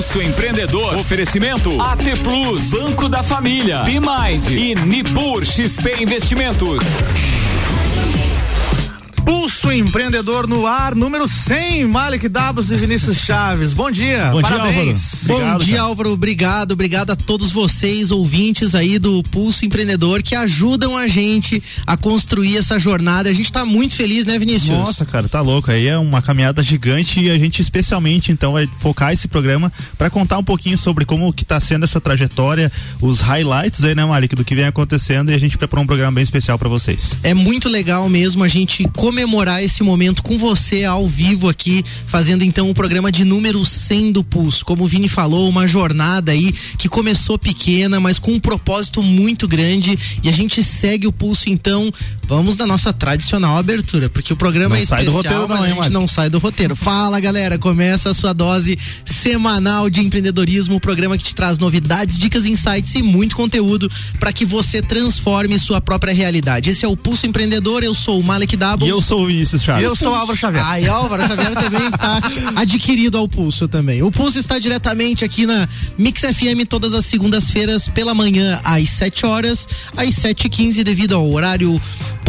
Pulso Empreendedor. Oferecimento AT Plus, Banco da Família, B-Mind e Nipur XP Investimentos. Pulso Empreendedor no ar, número 100, Malik Dabos e Vinícius Chaves. Bom dia, Bom parabéns. Dia, Bom dia, Álvaro. Obrigado, obrigado a todos vocês, ouvintes aí do Pulso Empreendedor, que ajudam a gente a construir essa jornada. A gente tá muito feliz, né, Vinícius? Nossa, cara, tá louco. Aí é uma caminhada gigante e a gente especialmente, então, vai focar esse programa para contar um pouquinho sobre como que tá sendo essa trajetória, os highlights aí, né, Malik, do que vem acontecendo e a gente preparou um programa bem especial para vocês. É muito legal mesmo a gente começar comemorar esse momento com você ao vivo aqui, fazendo então o programa de número 100 do Pulso. Como o Vini falou, uma jornada aí que começou pequena, mas com um propósito muito grande e a gente segue o Pulso então. Vamos na nossa tradicional abertura, porque o programa não é sai especial, do roteiro, não, a hein, gente não sai do roteiro. Fala, galera, começa a sua dose semanal de empreendedorismo, o programa que te traz novidades, dicas, insights e muito conteúdo para que você transforme sua própria realidade. Esse é o Pulso Empreendedor, eu sou o Malek Doubles. E eu sou o Vinícius Chaves. Eu sou o Álvaro Xavier. Ah, e Álvaro Xavier também está adquirido ao Pulso também. O Pulso está diretamente aqui na Mix FM todas as segundas-feiras pela manhã às 7 horas, às 7h15 devido ao horário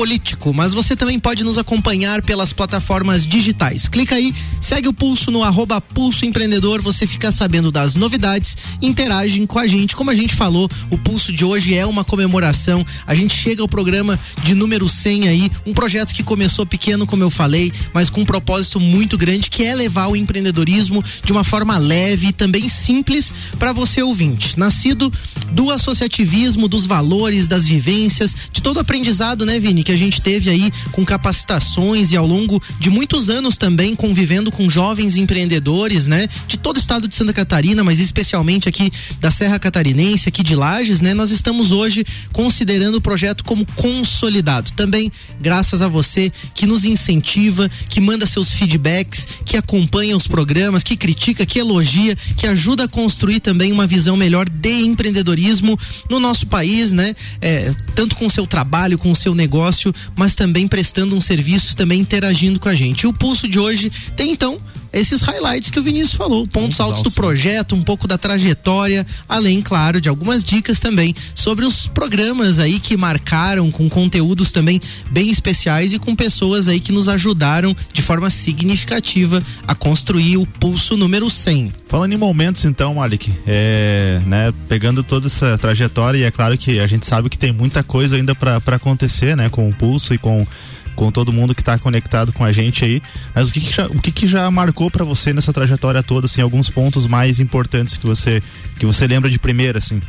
político, mas você também pode nos acompanhar pelas plataformas digitais. Clica aí, segue o Pulso no arroba Pulso Empreendedor, você fica sabendo das novidades, interagem com a gente. Como a gente falou, o Pulso de hoje é uma comemoração. A gente chega ao programa de número 100 aí, um projeto que começou pequeno, como eu falei, mas com um propósito muito grande, que é levar o empreendedorismo de uma forma leve e também simples para você ouvinte. Nascido do associativismo, dos valores, das vivências, de todo aprendizado, né, Vini, que a gente teve aí com capacitações e ao longo de muitos anos também convivendo com jovens empreendedores, né, de todo o estado de Santa Catarina, mas especialmente aqui da Serra Catarinense, aqui de Lages, né, nós estamos hoje considerando o projeto como consolidado. Também graças a você que nos incentiva, que manda seus feedbacks, que acompanha os programas, que critica, que elogia, que ajuda a construir também uma visão melhor de empreendedorismo no nosso país, né? É, tanto com o seu trabalho, com o seu negócio, mas também prestando um serviço, também interagindo com a gente. O pulso de hoje tem então esses highlights que o Vinícius falou, pontos altos, altos do projeto, um pouco da trajetória, além, claro, de algumas dicas também sobre os programas aí que marcaram com conteúdos também bem especiais e com pessoas aí que nos ajudaram de forma significativa a construir o pulso número 100. Falando em momentos então, Malik, é, né, pegando toda essa trajetória e é claro que a gente sabe que tem muita coisa ainda para acontecer, né, com o pulso e com com todo mundo que está conectado com a gente aí. Mas o que, que já, o que, que já marcou para você nessa trajetória toda, assim, alguns pontos mais importantes que você que você lembra de primeira, assim?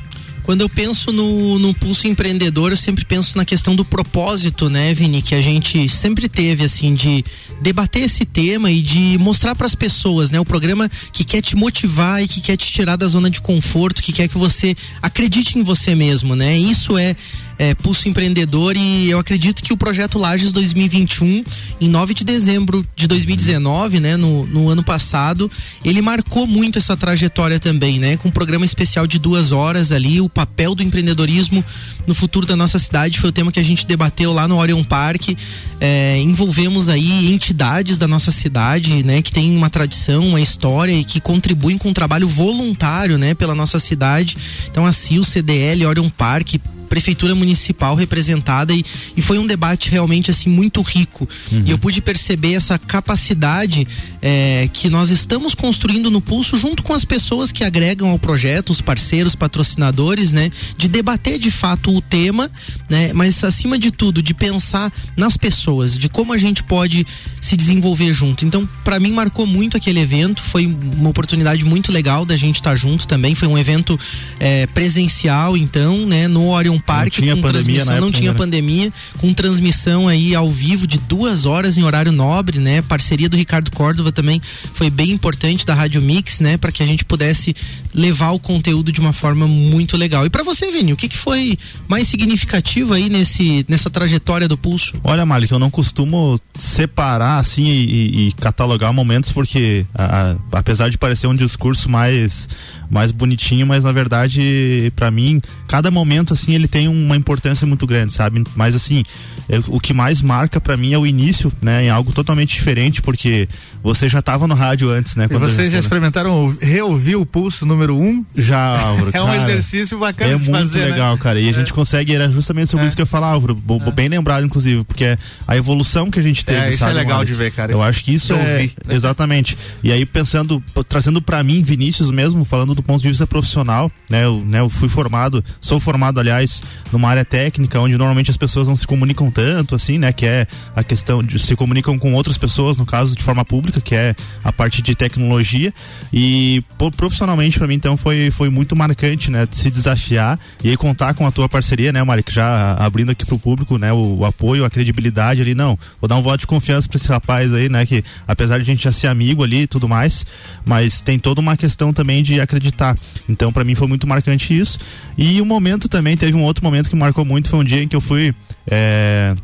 Quando eu penso no, no pulso empreendedor, eu sempre penso na questão do propósito, né, Vini, que a gente sempre teve, assim, de debater esse tema e de mostrar para as pessoas, né, o programa que quer te motivar e que quer te tirar da zona de conforto, que quer que você acredite em você mesmo, né? Isso é é, Pulso Empreendedor e eu acredito que o projeto Lages 2021, em 9 de dezembro de 2019, né, no, no ano passado, ele marcou muito essa trajetória também, né, com um programa especial de duas horas ali, o papel do empreendedorismo no futuro da nossa cidade foi o tema que a gente debateu lá no Orion Park. É, envolvemos aí entidades da nossa cidade, né, que tem uma tradição, uma história e que contribuem com um trabalho voluntário, né, pela nossa cidade. Então, a CIO, CDL, Orion Park, prefeitura municipal representada e, e foi um debate realmente assim muito rico uhum. e eu pude perceber essa capacidade é, que nós estamos construindo no pulso junto com as pessoas que agregam ao projeto, os parceiros, patrocinadores, né, de debater de fato o tema, né, mas acima de tudo de pensar nas pessoas, de como a gente pode se desenvolver junto. Então, para mim marcou muito aquele evento, foi uma oportunidade muito legal da gente estar tá junto também, foi um evento é, presencial, então, né, no Orion Parque não tinha com pandemia transmissão, não tinha né? pandemia, com transmissão aí ao vivo de duas horas em horário nobre, né? Parceria do Ricardo Córdova também foi bem importante da Rádio Mix, né? Para que a gente pudesse levar o conteúdo de uma forma muito legal. E para você, Vini, o que, que foi mais significativo aí nesse, nessa trajetória do Pulso? Olha, Malik, eu não costumo separar assim e, e catalogar momentos porque a, a, apesar de parecer um discurso mais mais bonitinho, mas na verdade para mim cada momento assim ele tem uma importância muito grande, sabe? Mas assim, é, o que mais marca para mim é o início, né? Em algo totalmente diferente, porque você já estava no rádio antes, né? E vocês já experimentaram reouvir o pulso número um? Já, Álvaro. é um exercício bacana É de muito fazer, né? legal, cara. E a gente consegue, era justamente sobre É. isso que eu falava, Álvaro. bo- Bem lembrado, inclusive, porque é a evolução que a gente teve, É, isso sabe, é legal Malik? de ver, cara. Eu acho que isso é ouvir, né? exatamente. E aí pensando, trazendo pra mim, Vinícius mesmo, falando do ponto de vista profissional, né? Eu, né, eu fui formado, sou formado, aliás, numa área técnica, onde normalmente as pessoas não se comunicam tanto, assim, né? Que é a questão de se comunicam com outras pessoas, no caso de forma pública, que é a parte de tecnologia. E profissionalmente pra mim, então, foi, foi muito marcante, né? Se desafiar e aí contar com a tua parceria, né, Malik? Já abrindo aqui pro público, né? O, o apoio, a credibilidade ali, não. Vou dar um voto de confiança pra esse rapaz aí, né? Que apesar de a gente já ser amigo ali e tudo mais, mas tem toda uma questão também de acreditar. Então, pra mim foi muito marcante isso. E o momento também, teve um outro momento que marcou muito, foi um dia em que eu fui. é,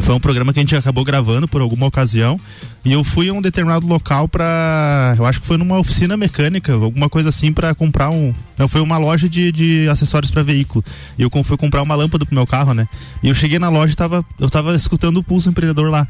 Foi um programa que a gente acabou gravando por alguma ocasião. E eu fui a um determinado local pra. Eu acho que foi numa oficina mecânica, alguma coisa assim, pra comprar um. Não, foi uma loja de, de acessórios pra veículo. E eu fui comprar uma lâmpada pro meu carro, né? E eu cheguei na loja tava, eu tava escutando o pulso empreendedor lá.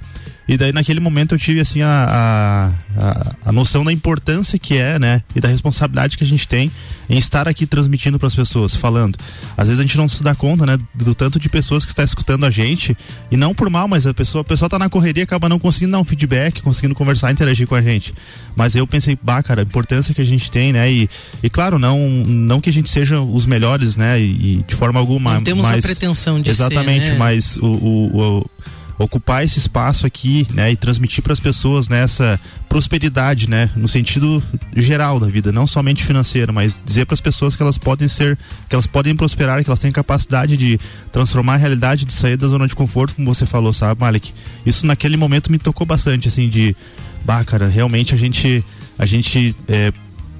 E daí naquele momento eu tive assim a, a, a, noção da importância que é, né? E da responsabilidade que a gente tem em estar aqui transmitindo para as pessoas, falando. Às vezes a gente não se dá conta, né? Do tanto de pessoas que está escutando a gente. E não por mal, mas a pessoa, a pessoa tá na correria acaba não conseguindo dar um feedback, conseguindo conversar, interagir com a gente. Mas eu pensei, bah, cara, a importância que a gente tem, né? E, e claro, não, não que a gente seja os melhores, né? E, de forma alguma. Não temos mas, a pretensão de Exatamente, ser, né? mas o, o- o- ocupar esse espaço aqui, né, e transmitir para as pessoas nessa prosperidade, né, no sentido geral da vida, não somente financeiro, mas dizer para as pessoas que elas podem ser, que elas podem prosperar, que elas têm capacidade de transformar a realidade, de sair da zona de conforto, como você falou, sabe, Malik? Isso naquele momento me tocou bastante, assim, de, bah, cara, realmente a gente, a gente é,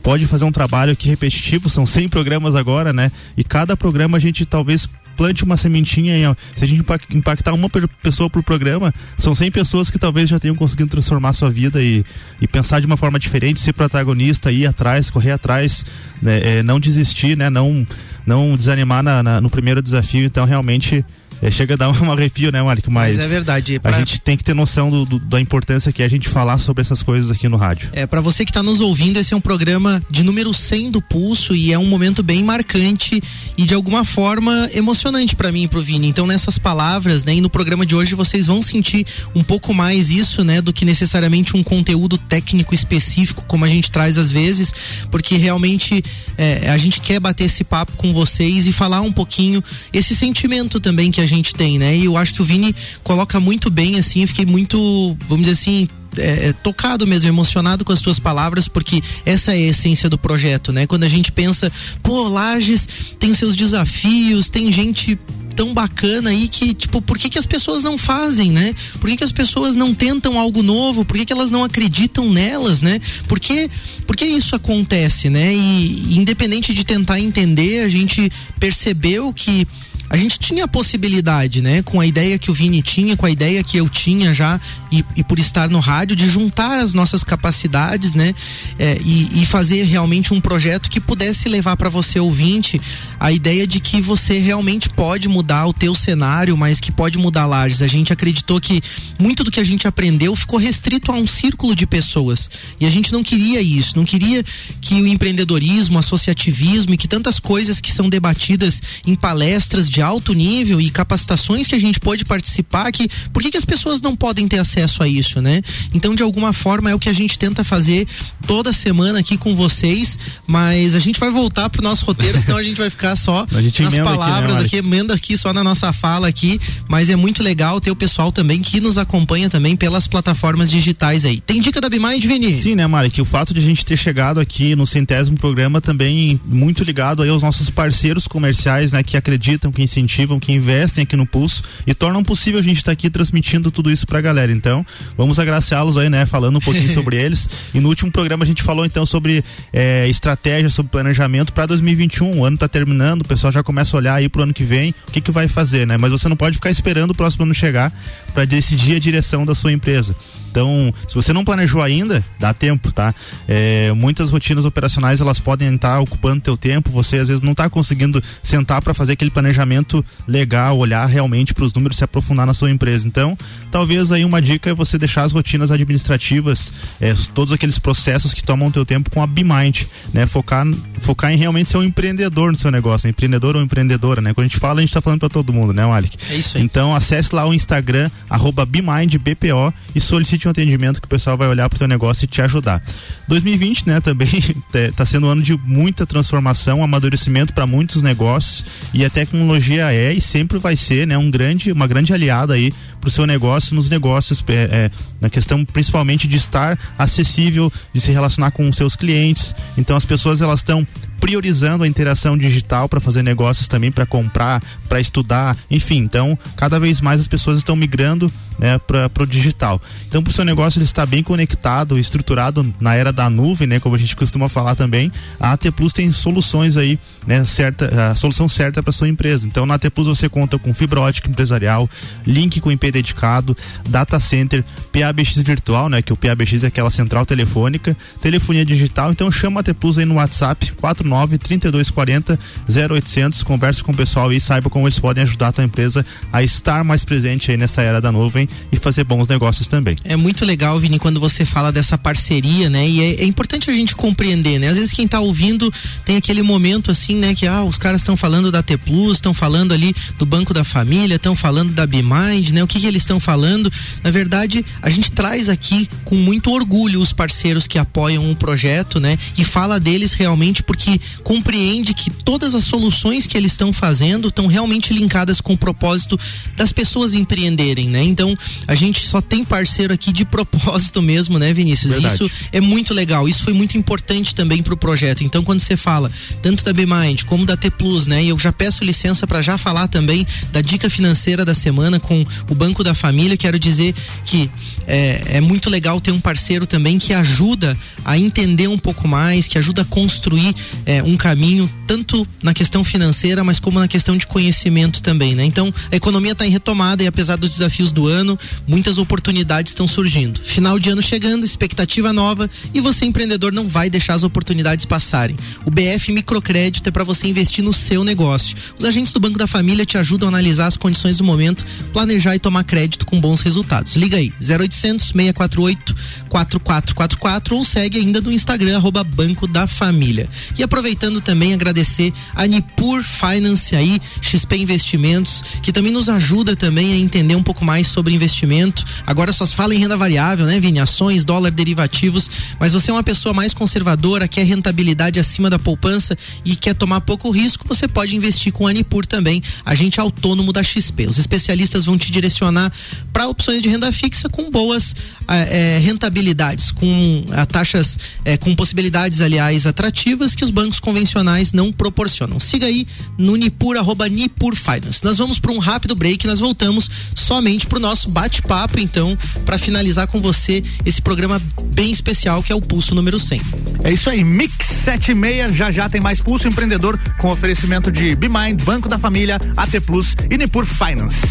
pode fazer um trabalho aqui repetitivo, são 100 programas agora, né? E cada programa a gente talvez plante uma sementinha ó, se a gente impac- impactar uma pessoa por programa, são 100 pessoas que talvez já tenham conseguido transformar sua vida e, e pensar de uma forma diferente, ser protagonista, ir atrás, correr atrás, né? É, não desistir, né? Não, não desanimar na- na- no primeiro desafio. Então, realmente, é, chega a dar um arrepio, né, Malik? Mas, Mas é verdade. a pra- gente tem que ter noção do- do- da importância que é a gente falar sobre essas coisas aqui no rádio. É, para você que está nos ouvindo, esse é um programa de número 100 do Pulso e é um momento bem marcante e de alguma forma emocionante para mim e pro Vini. Então, nessas palavras, né, e no programa de hoje vocês vão sentir um pouco mais isso, né, do que necessariamente um conteúdo técnico específico, como a gente traz às vezes, porque realmente é, a gente quer bater esse papo com vocês e falar um pouquinho esse sentimento também que a gente tem, né? E eu acho que o Vini coloca muito bem, assim, fiquei muito, vamos dizer assim, é, é, tocado mesmo, emocionado com as tuas palavras, porque essa é a essência do projeto, né? Quando a gente pensa, pô, Lages tem seus desafios, tem gente tão bacana aí que, tipo, por que, que as pessoas não fazem, né? Por que, que as pessoas não tentam algo novo? Por que, que elas não acreditam nelas, né? Por que, por que isso acontece, né? E independente de tentar entender, a gente percebeu que a gente tinha a possibilidade, né, com a ideia que o Vini tinha, com a ideia que eu tinha já, e, e por estar no rádio, de juntar as nossas capacidades, né, é, e, e fazer realmente um projeto que pudesse levar para você, ouvinte, a ideia de que você realmente pode mudar o teu cenário, mas que pode mudar Lages. A gente acreditou que muito do que a gente aprendeu ficou restrito a um círculo de pessoas. E a gente não queria isso, não queria que o empreendedorismo, o associativismo e que tantas coisas que são debatidas em palestras de alto nível e capacitações que a gente pode participar, que por que, que as pessoas não podem ter acesso a isso, né? Então, de alguma forma, é o que a gente tenta fazer toda semana aqui com vocês, mas a gente vai voltar pro nosso roteiro, senão a gente vai ficar só nas emenda aqui, né, palavras aqui, emenda aqui só na nossa fala aqui, mas é muito legal ter o pessoal também que nos acompanha também pelas plataformas digitais aí. Tem dica da Bimind, Vini? Sim, né, Mari? Que o fato de a gente ter chegado aqui no centésimo programa também muito ligado aí aos nossos parceiros comerciais, né? Que acreditam, que incentivam, que investem aqui no Pulso e tornam possível a gente estar aqui transmitindo tudo isso pra galera. Então, vamos agraciá-los aí, né? Falando um pouquinho sobre eles. E no último programa a gente falou então sobre eh, estratégia, sobre planejamento para 2021. O ano tá terminando, o pessoal já começa a olhar aí pro ano que vem, o que que vai fazer, né? Mas você não pode ficar esperando o próximo ano chegar para decidir a direção da sua empresa. Então, se você não planejou ainda, dá tempo, tá? É, muitas rotinas operacionais elas podem estar ocupando teu tempo, você às vezes não está conseguindo sentar para fazer aquele planejamento legal, olhar realmente para os números, se aprofundar na sua empresa. Então, talvez aí uma dica é você deixar as rotinas administrativas, é, todos aqueles processos que tomam teu tempo com a BeMind, né? Focar, focar em realmente ser um empreendedor no seu negócio, empreendedor ou empreendedora, né? Quando a gente fala, a gente está falando para todo mundo, né, Malik? É isso aí. Então, acesse lá o Instagram, arroba BeMindBPO e solicite um atendimento que o pessoal vai olhar para o teu negócio e te ajudar. 2020, né, também está sendo um ano de muita transformação, amadurecimento para muitos negócios e a tecnologia é e sempre vai ser, né, um grande, uma grande aliada aí para o seu negócio nos negócios, é, é, na questão principalmente de estar acessível, de se relacionar com seus clientes. Então as pessoas elas estão priorizando a interação digital para fazer negócios também, para comprar, para estudar, enfim. Então, cada vez mais as pessoas estão migrando né, para o digital. Então, para seu negócio ele está bem conectado, estruturado na era da nuvem, né, como a gente costuma falar também, a AT Plus tem soluções aí, né, certa, a solução certa para sua empresa. Então, na AT Plus você conta com fibra ótica empresarial, link com IP dedicado, data center, PABX virtual, né, que o PABX é aquela central telefônica, telefonia digital. Então, chama a AT Plus aí no WhatsApp 49 3240 0800, converse com o pessoal e saiba como eles podem ajudar a tua empresa a estar mais presente aí nessa era da nuvem e fazer bons negócios também. É muito legal, Vini, quando você fala dessa parceria, né? E é, é importante a gente compreender, né? Às vezes quem tá ouvindo tem aquele momento assim, né? Que ah, os caras estão falando da T Plus, estão falando ali do Banco da Família, estão falando da BeMind, né? O que, que eles estão falando? Na verdade, a gente traz aqui com muito orgulho os parceiros que apoiam o projeto, né? E fala deles realmente porque compreende que todas as soluções que eles estão fazendo estão realmente linkadas com o propósito das pessoas empreenderem, né? Então, a gente só tem parceiro aqui de propósito mesmo, né, Vinícius? Verdade. Isso é muito legal. Isso foi muito importante também para o projeto. Então, quando você fala tanto da BMind como da T Plus, né? E eu já peço licença para já falar também da dica financeira da semana com o Banco da Família. Quero dizer que é, é muito legal ter um parceiro também que ajuda a entender um pouco mais, que ajuda a construir é, um caminho tanto na questão financeira, mas como na questão de conhecimento também, né? Então, a economia está em retomada e apesar dos desafios do ano, muitas oportunidades estão surgindo. Final de ano chegando, expectativa nova e você empreendedor não vai deixar as oportunidades passarem. O BF Microcrédito é para você investir no seu negócio. Os agentes do Banco da Família te ajudam a analisar as condições do momento, planejar e tomar crédito com bons resultados. Liga aí, 0800 648 4444 ou segue ainda no Instagram arroba Banco da Família. E aproveitando também agradecer a Nipur Finance aí, XP Investimentos, que também nos ajuda também a entender um pouco mais sobre investimento. Agora só se fala em renda variável, né, Vini? Ações, dólar, derivativos, mas você é uma pessoa mais conservadora, quer rentabilidade acima da poupança e quer tomar pouco risco, você pode investir com a Nipur também, agente autônomo da XP. Os especialistas vão te direcionar para opções de renda fixa com boas eh, rentabilidades, com a taxas, eh, com possibilidades, aliás, atrativas que os bancos convencionais não proporcionam. Siga aí no Nipur, arroba Nipur Finance. Nós vamos para um rápido break, nós voltamos somente para o nosso bate-papo, então, para finalizar com você esse programa bem especial que é o Pulso número 100. É isso aí, Mix 76, já já tem mais Pulso Empreendedor com oferecimento de BeMind, Banco da Família, AT Plus e Nipur Finance.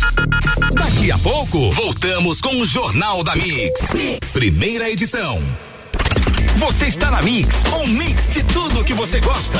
Daqui a pouco, voltamos com o Jornal da mix. Primeira edição. Você está na Mix, um mix de tudo que você gosta.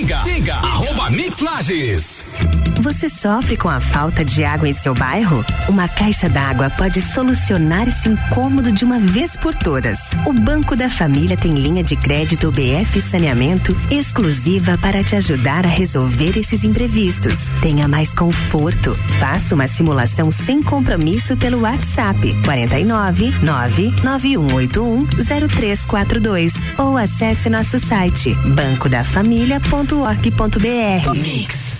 Siga, siga, arroba Mix Lages. Você sofre com a falta de água em seu bairro? Uma caixa d'água pode solucionar esse incômodo de uma vez por todas. O Banco da Família tem linha de crédito BF Saneamento exclusiva para te ajudar a resolver esses imprevistos. Tenha mais conforto. Faça uma simulação sem compromisso pelo WhatsApp 49 99181 0342 ou acesse nosso site bancodafamilia.org.br. Mix.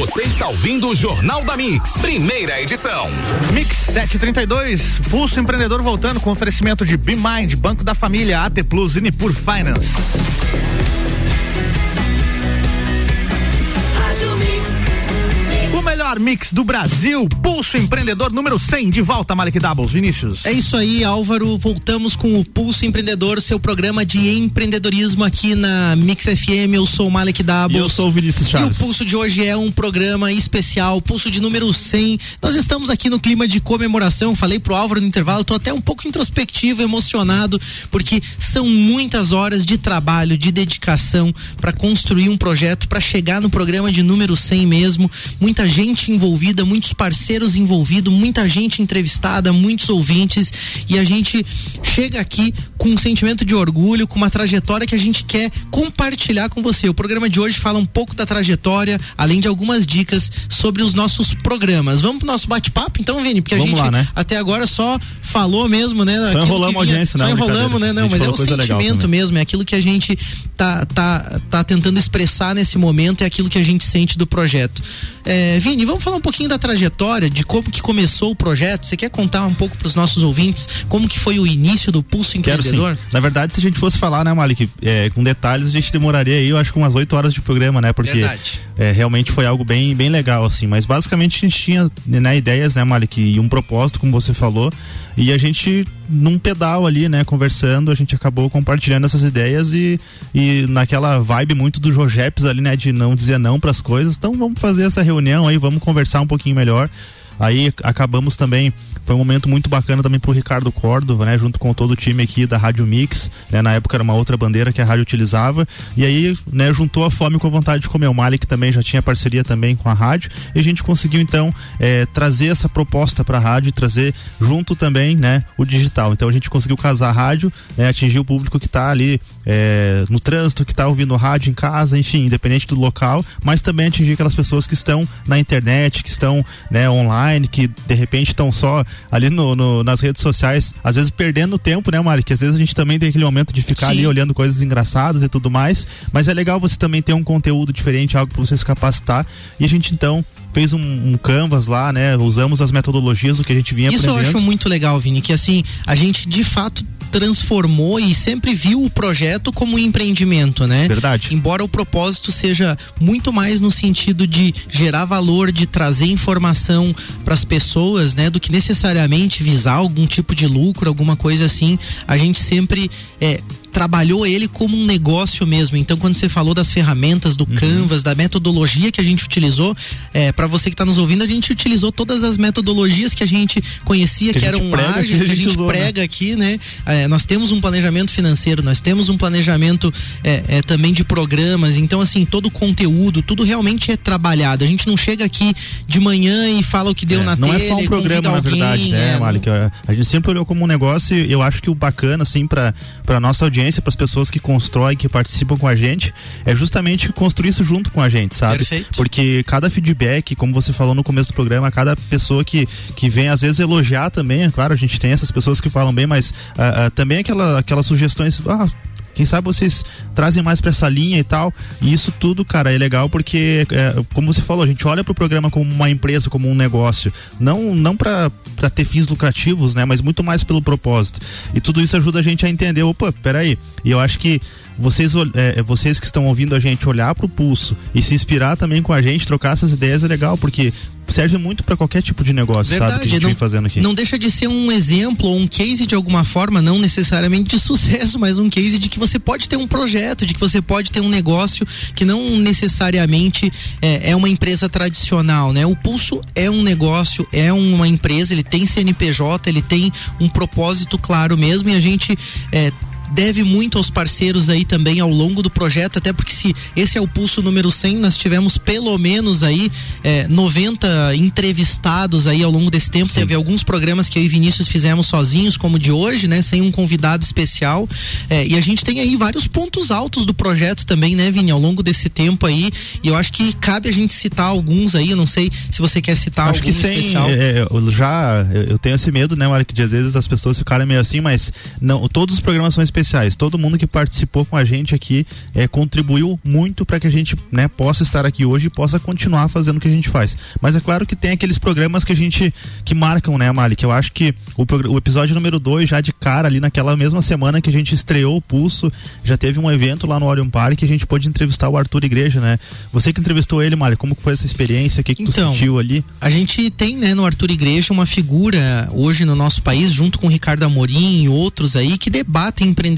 Você está ouvindo o Jornal da Mix, primeira edição. Mix 732, Pulso Empreendedor voltando com oferecimento de BeMind, Banco da Família, AT Plus e Nipur Finance. Melhor mix do Brasil, Pulso Empreendedor número 100, de volta, Malik Doubles, Vinícius. É isso aí, Álvaro. Voltamos com o Pulso Empreendedor, seu programa de empreendedorismo aqui na Mix FM. Eu sou o Malik Doubles. E eu sou o Vinícius Chaves. E o Pulso de hoje é um programa especial, Pulso de número 100. Nós estamos aqui no clima de comemoração. Falei pro Álvaro no intervalo, tô até um pouco introspectivo, emocionado, porque são muitas horas de trabalho, de dedicação para construir um projeto, para chegar no programa de número 100 mesmo. Muita gente envolvida, muitos parceiros envolvidos, muita gente entrevistada, muitos ouvintes e a gente chega aqui com um sentimento de orgulho, com uma trajetória que a gente quer compartilhar com você. O programa de hoje fala um pouco da trajetória, além de algumas dicas sobre os nossos programas. Vamos pro nosso bate-papo então, Vini, porque Vamos a gente lá, né? até agora só falou mesmo, né? aquilo enrolamos a audiência, Só não, enrolamos, né? Não, gente mas é o sentimento mesmo, é aquilo que a gente tá, tá, tá tentando expressar nesse momento, é aquilo que a gente sente do projeto. É, Vini, vamos falar um pouquinho da trajetória, de como que começou o projeto. Você quer contar um pouco para os nossos ouvintes como que foi o início do Pulso Quero. Empreendedor? Na verdade, se a gente fosse falar, né, Malik, é, com detalhes, a gente demoraria aí, eu acho que umas 8 horas de programa, né? Porque Verdade. É, realmente foi algo bem, bem legal, assim. Mas basicamente a gente tinha né, ideias, né, Malik, e um propósito, como você falou. E a gente, num pedal ali, né, conversando, a gente acabou compartilhando essas ideias e, e naquela vibe muito do Jojeps ali, né, de não dizer não para as coisas. Então vamos fazer essa reunião aí, vamos conversar um pouquinho melhor. Aí acabamos também, foi um momento muito bacana também pro Ricardo Córdova, né, junto com todo o time aqui da Rádio Mix, né, na época era uma outra bandeira que a rádio utilizava, e aí, né, juntou a fome com a vontade de comer. O Malik também já tinha parceria também com a rádio, e a gente conseguiu então eh, trazer essa proposta para a rádio e trazer junto também, né, o digital. Então a gente conseguiu casar a rádio, né, atingir o público que tá ali eh, no trânsito, que tá ouvindo rádio em casa, enfim, independente do local, mas também atingir aquelas pessoas que estão na internet, que estão, né, online, que de repente estão só ali no, no- nas redes sociais, às vezes perdendo tempo, né, Mari? Que às vezes a gente também tem aquele momento de ficar Sim. ali olhando coisas engraçadas e tudo mais, mas é legal você também ter um conteúdo diferente, algo para você se capacitar. E a gente então fez um, um canvas lá, né? Usamos as metodologias do que a gente vinha Isso eu aprendendo. acho muito legal, Vini, que assim, a gente de fato transformou e sempre viu o projeto como um empreendimento, né? Verdade. Embora o propósito seja muito mais no sentido de gerar valor, de trazer informação para as pessoas, né, do que necessariamente visar algum tipo de lucro, alguma coisa assim, a gente sempre é, trabalhou ele como um negócio mesmo. Então, quando você falou das ferramentas, Uhum. do Canvas, da metodologia que a gente utilizou, é, para você que está nos ouvindo, a gente utilizou todas as metodologias que a gente conhecia, Que que, eram ágeis, que a que a gente usou, né? prega aqui, né? É, nós temos um planejamento financeiro, nós temos um planejamento é, é, também de programas, então assim, todo o conteúdo, tudo realmente é trabalhado. A gente não chega aqui de manhã e fala o que deu É, na não telha, é só um programa, convida na alguém, verdade, né, é, Malik? A- gente sempre olhou como um negócio e eu acho que o bacana, assim, pra nossa audiência, pras pessoas que constroem, que participam com a gente, é justamente construir isso junto com a gente, sabe? Perfeito. Porque cada feedback, como você falou no começo do programa, cada pessoa que, que vem às vezes elogiar também, é claro, a gente tem essas pessoas que falam bem, mas ah, ah, também aquela, aquelas sugestões, ah, quem sabe vocês trazem mais pra essa linha e tal. E isso tudo, cara, é legal porque, é, como você falou, a gente olha pro programa como uma empresa, como um negócio. Não, não pra ter fins lucrativos, né? Mas muito mais pelo propósito. E tudo isso ajuda a gente a entender, opa, peraí. E eu acho que vocês, ol- é, vocês que estão ouvindo a gente olhar pro pulso e se inspirar também com a gente, trocar essas ideias é legal, porque serve muito pra qualquer tipo de negócio, sabe? Que a gente não, vem fazendo aqui. não deixa de ser um exemplo ou um case de alguma forma, não necessariamente de sucesso, mas um case de que você pode ter um projeto, de que você pode ter um negócio que não necessariamente é, é uma empresa tradicional, né? O Pulso é um negócio, é uma empresa, ele tem CNPJ, ele tem um propósito claro mesmo e a gente é, deve muito aos parceiros aí também ao longo do projeto, até porque se esse é o pulso número 100, nós tivemos pelo menos aí é, 90 entrevistados aí ao longo desse tempo. Sim. Teve alguns programas que eu e Vinícius fizemos sozinhos, como o de hoje, né? Sem um convidado especial. É, e a gente tem aí vários pontos altos do projeto também, né, Vini, ao longo desse tempo aí. E eu acho que cabe a gente citar alguns aí. Eu não sei se você quer citar acho algum que sem, especial. É, eu já eu tenho esse medo, né, que de às vezes as pessoas ficarem meio assim, mas não, todos os programas são especiais. Todo mundo que participou com a gente aqui é, contribuiu muito para que a gente, né, possa estar aqui hoje e possa continuar fazendo o que a gente faz. Mas é claro que tem aqueles programas que a gente que marcam, né, Mali? Que eu acho que o, o episódio número 2, já de cara, ali naquela mesma semana que a gente estreou o Pulso, já teve um evento lá no Orion Park que a gente pôde entrevistar o Arthur Igreja, né? Você que entrevistou ele, Mali, como foi essa experiência? O que, que então, tu sentiu ali? A gente tem, né, no Arthur Igreja uma figura hoje no nosso país, junto com o Ricardo Amorim e outros aí, que debatem empreendedorismo,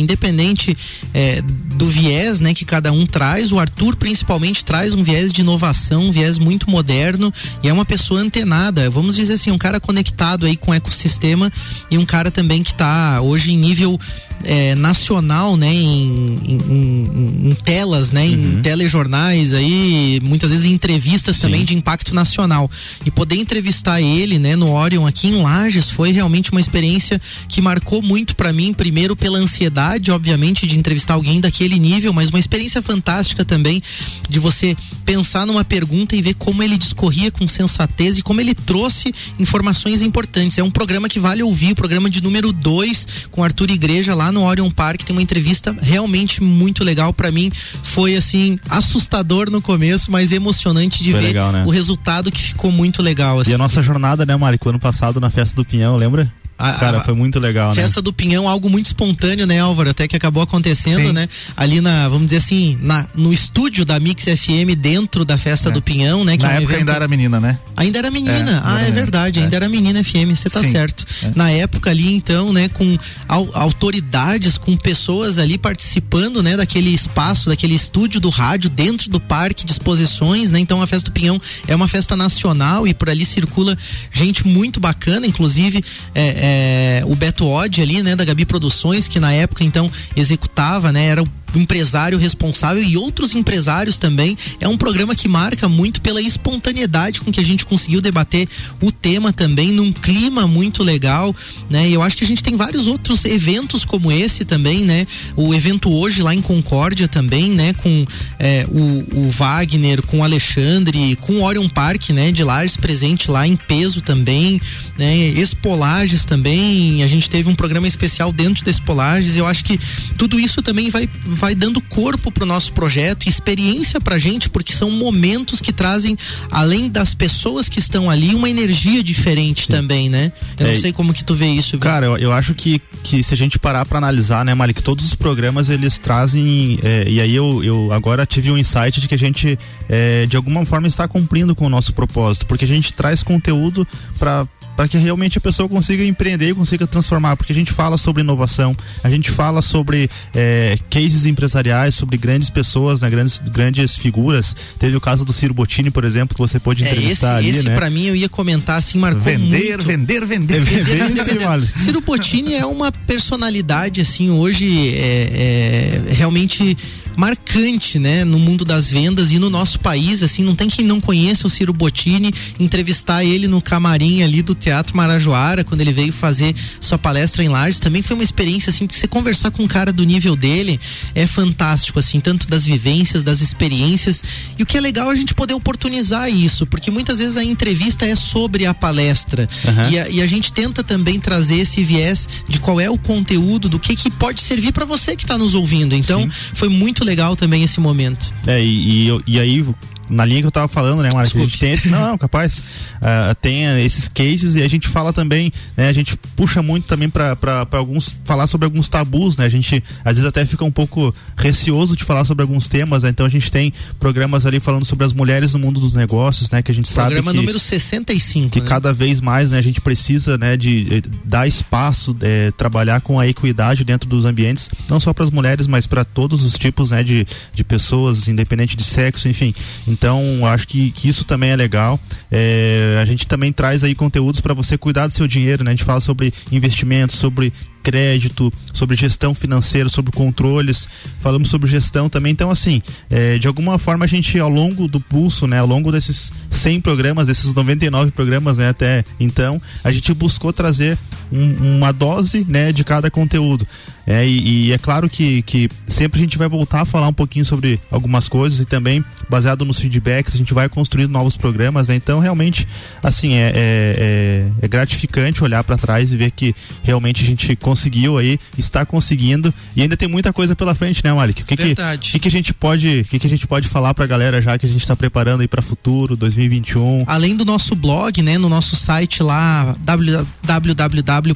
independente é, do viés, né, que cada um traz. O Arthur principalmente traz um viés de inovação, um viés muito moderno e é uma pessoa antenada, vamos dizer assim, um cara conectado aí com o ecossistema e um cara também que está hoje em nível é, nacional, né, em, em, em, telas, né, uhum. em telejornais aí, muitas vezes em entrevistas Sim. também de impacto nacional. E poder entrevistar ele, né, no Orion aqui em Lages foi realmente uma experiência que marcou muito para mim, primeiro pela ansiedade, obviamente, de entrevistar alguém daquele nível, mas uma experiência fantástica também de você pensar numa pergunta e ver como ele discorria com sensatez e como ele trouxe informações importantes. É um programa que vale ouvir, o programa de número 2 com Arthur Igreja lá no Orion Park, tem uma entrevista realmente muito legal para mim. Foi assim assustador no começo, mas emocionante de Foi ver legal, né? o resultado que ficou muito legal. Assim. E a nossa jornada, né, Mari, ano passado na festa do Pinhão, lembra? A, Cara, foi muito legal, festa né? Festa do Pinhão, algo muito espontâneo, né, Álvaro? Até que acabou acontecendo, Sim. né? Ali na, vamos dizer assim, na, no estúdio da Mix FM, dentro da Festa é. do Pinhão, né? Que na é um época evento... ainda era menina, né? Ainda era menina. É, ah, é verdade, ainda é. era menina FM, você tá Sim. certo. É. Na época ali, então, né, com autoridades, com pessoas ali participando, né, daquele espaço, daquele estúdio do rádio dentro do parque de exposições, né? Então a Festa do Pinhão é uma festa nacional e por ali circula gente muito bacana, inclusive é, é, o Beto Odd ali, né, da Gabi Produções, que na época então executava, né, era o empresário responsável e outros empresários também. É um programa que marca muito pela espontaneidade com que a gente conseguiu debater o tema também num clima muito legal, né? E eu acho que a gente tem vários outros eventos como esse também, né? O evento hoje lá em Concórdia também, né? Com é, o, o, Wagner, com o Alexandre, com o Orion Park, né? De Lages presente lá em peso também, né? Expolages também. A gente teve um programa especial dentro da Expolages. Eu acho que tudo isso também vai vai dando corpo pro nosso projeto, experiência pra gente, porque são momentos que trazem, além das pessoas que estão ali, uma energia diferente Sim. também, né? Eu é, não sei como que tu vê isso. Viu? Cara, eu, eu acho que, que se a gente parar para analisar, né, Malik, todos os programas eles trazem, é, e aí eu, eu agora tive um insight de que a gente, é, de alguma forma, está cumprindo com o nosso propósito, porque a gente traz conteúdo para para que realmente a pessoa consiga empreender e consiga transformar, porque a gente fala sobre inovação, a gente fala sobre é, cases empresariais, sobre grandes pessoas, né, grandes, grandes figuras. Teve o caso do Ciro Bottini, por exemplo, que você pôde é, entrevistar esse, ali, esse né? para mim eu ia comentar assim, marcou vender, muito. vender, vender, vender, vender, vender, vender. Ciro Bottini é uma personalidade assim hoje é, é realmente marcante, né, no mundo das vendas e no nosso país, assim, não tem quem não conheça o Ciro Bottini, entrevistar ele no camarim ali do Teatro Marajoara, quando ele veio fazer sua palestra em Lages, também foi uma experiência, assim, porque você conversar com um cara do nível dele é fantástico, assim, tanto das vivências, das experiências, e o que é legal é a gente poder oportunizar isso, porque muitas vezes a entrevista é sobre a palestra, uhum. e, a, e, a, gente tenta também trazer esse viés de qual é o conteúdo, do que que pode servir para você que está nos ouvindo, então Sim. foi muito muito legal também esse momento. É, e, e, e aí na linha que eu tava falando, né, Marcos? A gente tem esse, não, não, capaz, uh, tem esses cases e a gente fala também, né, a gente puxa muito também para alguns, falar sobre alguns tabus, né, a gente às vezes até fica um pouco receoso de falar sobre alguns temas, né, então a gente tem programas ali falando sobre as mulheres no mundo dos negócios, né, que a gente Programa sabe que... Programa número 65, Que né? cada vez mais, né, a gente precisa, né, de, de dar espaço, é, trabalhar com a equidade dentro dos ambientes, não só para as mulheres, mas para todos os tipos, né, de, de pessoas, independente de sexo, enfim. Então, acho que, que isso também é legal. É, a gente também traz aí conteúdos para você cuidar do seu dinheiro, né? A gente fala sobre investimentos, sobre crédito, sobre gestão financeira, sobre controles, falamos sobre gestão também. Então, assim, é, de alguma forma a gente, ao longo do pulso, né, ao longo desses 100 programas, desses 99 programas, né, até então, a gente buscou trazer um, uma dose, né, de cada conteúdo. É, e, e, é claro que, que sempre a gente vai voltar a falar um pouquinho sobre algumas coisas e também, baseado nos feedbacks, a gente vai construindo novos programas. Né? Então, realmente, assim, é, é, é, é gratificante olhar para trás e ver que realmente a gente conseguiu aí, está conseguindo e ainda tem muita coisa pela frente, né, Malik? O que, Verdade. que, que, que a gente pode, que, que a gente pode falar para a galera já que a gente está preparando aí para futuro, 2021? Além do nosso blog, né, no nosso site lá www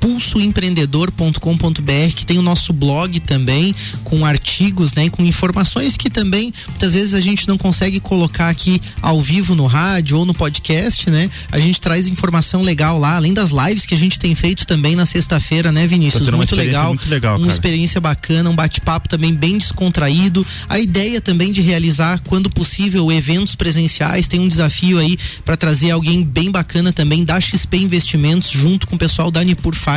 pulsoempreendedor.com.br, que tem o nosso blog também, com artigos, né, com informações que também muitas vezes a gente não consegue colocar aqui ao vivo no rádio ou no podcast, né? A gente traz informação legal lá, além das lives que a gente tem feito também na sexta-feira, né, Vinícius? Tá muito legal. Muito legal, uma cara. experiência bacana, um bate-papo também bem descontraído. A ideia também de realizar, quando possível, eventos presenciais. Tem um desafio aí para trazer alguém bem bacana também da XP Investimentos, junto com o pessoal da Nipur Finance,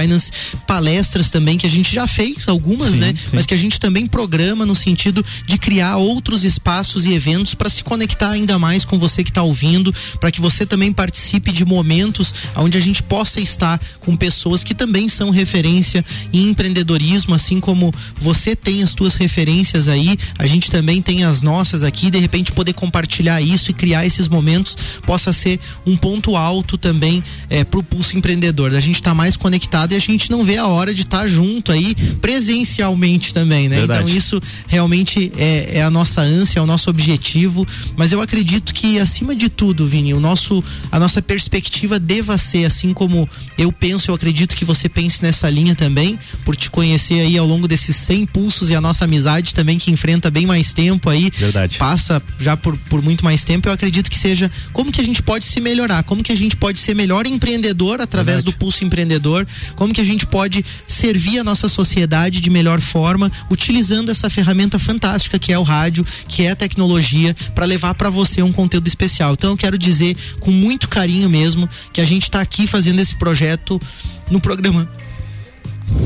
palestras também que a gente já fez, algumas, Sim, né? sim. Mas que a gente também programa no sentido de criar outros espaços e eventos para se conectar ainda mais com você que está ouvindo, para que você também participe de momentos onde a gente possa estar com pessoas que também são referência em empreendedorismo, assim como você tem as suas referências aí, a gente também tem as nossas aqui, de repente poder compartilhar isso e criar esses momentos possa ser um ponto alto também é, pro pulso empreendedor. A gente tá mais conectado e a gente não vê a hora de estar junto aí presencialmente também, né? Verdade. Então isso realmente é, é a nossa ânsia, é o nosso objetivo. Mas eu acredito que acima de tudo, Vini, o nosso, a nossa perspectiva deva ser assim como eu penso, eu acredito que você pense nessa linha também, por te conhecer aí ao longo desses 100 pulsos e a nossa amizade também que enfrenta bem mais tempo aí, Verdade. passa já por, por muito mais tempo. Eu acredito que seja como que a gente pode se melhorar, como que a gente pode ser melhor empreendedor através Verdade. do pulso empreendedor, como que a gente pode servir a nossa sociedade de melhor forma, utilizando essa ferramenta fantástica que é o rádio, que é a tecnologia, para levar para você um conteúdo especial. Então eu quero dizer com muito carinho mesmo que a gente está aqui fazendo esse projeto no programa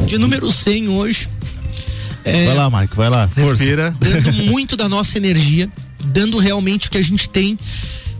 de número 100 hoje. É, Vai lá, Marco, vai lá. Força. Respira. dando muito da nossa energia, dando realmente o que a gente tem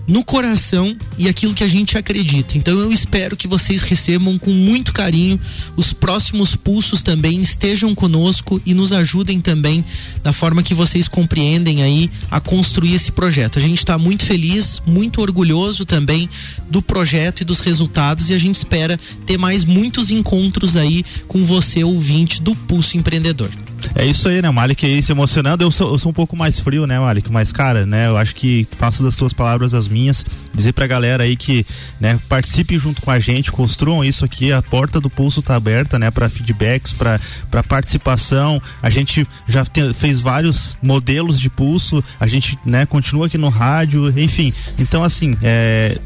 no coração e aquilo que a gente acredita. Então eu espero que vocês recebam com muito carinho os próximos pulsos também, estejam conosco e nos ajudem também da forma que vocês compreendem aí a construir esse projeto. A gente está muito feliz, muito orgulhoso também do projeto e dos resultados e a gente espera ter mais muitos encontros aí com você ouvinte do Pulso Empreendedor. É isso aí, né, Malik? Aí se emocionando. Eu sou, eu sou um pouco mais frio, né, Malik? Mas, cara, né, eu acho que faço das tuas palavras as minhas. Dizer pra galera aí que, né, participem junto com a gente, construam isso aqui. A porta do pulso tá aberta, né, pra feedbacks, pra, pra participação. A gente já te- fez vários modelos de pulso. A gente, né, continua aqui no rádio, enfim. Então, assim, é,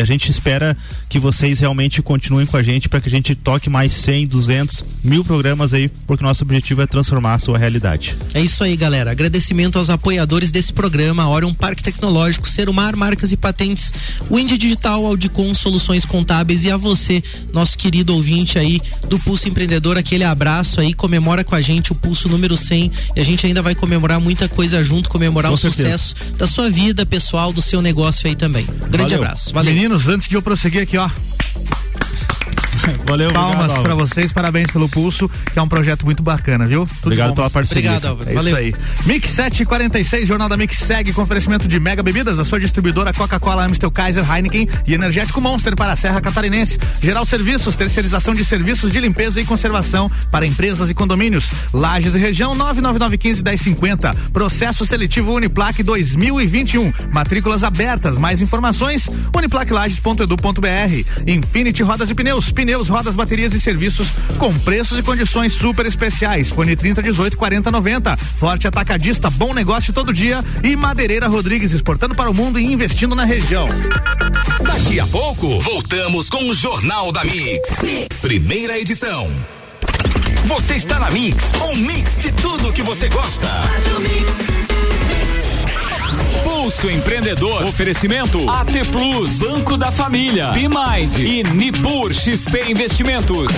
a gente espera que vocês realmente continuem com a gente para que a gente toque mais 100, 200, mil programas aí, porque nosso objetivo é transformar a sua realidade. É isso aí, galera. Agradecimento aos apoiadores desse programa, Orion Parque Tecnológico, Serumar Marcas e Patentes, Wind Digital, Audicom Soluções Contábeis e a você, nosso querido ouvinte aí do Pulso Empreendedor, aquele abraço aí, comemora com a gente o Pulso número 100 e a gente ainda vai comemorar muita coisa junto, comemorar Com o certeza. sucesso da sua vida pessoal, do seu negócio aí também. Grande Valeu. abraço. Valeu. Meninos, antes de eu prosseguir aqui, ó, Valeu, palmas Álvaro. vocês, parabéns pelo pulso, que é um projeto muito bacana, viu? Tudo Obrigado bom pela parceria. Obrigado, Álvaro. É Valeu. isso aí. Mix 746, Jornal da Mix segue com oferecimento de Mega Bebidas, a sua distribuidora Coca-Cola, Amstel, Kaiser, Heineken e Energético Monster para a Serra Catarinense. Geral Serviços, terceirização de serviços de limpeza e conservação para empresas e condomínios. Lages e região 99915-1050. Processo seletivo Uniplac 2021. Matrículas abertas. Mais informações uniplaclages.edu.br. Infinity Rodas e Pneus. Pneus, rodas, baterias e serviços com preços e condições super especiais. Fone 30 18 40 90. Forte Atacadista, bom negócio todo dia. E Madeireira Rodrigues exportando para o mundo e investindo na região. Daqui a pouco, voltamos com o Jornal da Mix. Primeira edição. Você está na Mix, um mix de tudo que você gosta. Pulso Empreendedor. Oferecimento AT Plus, Banco da Família, Bimind e Nipur XP Investimentos.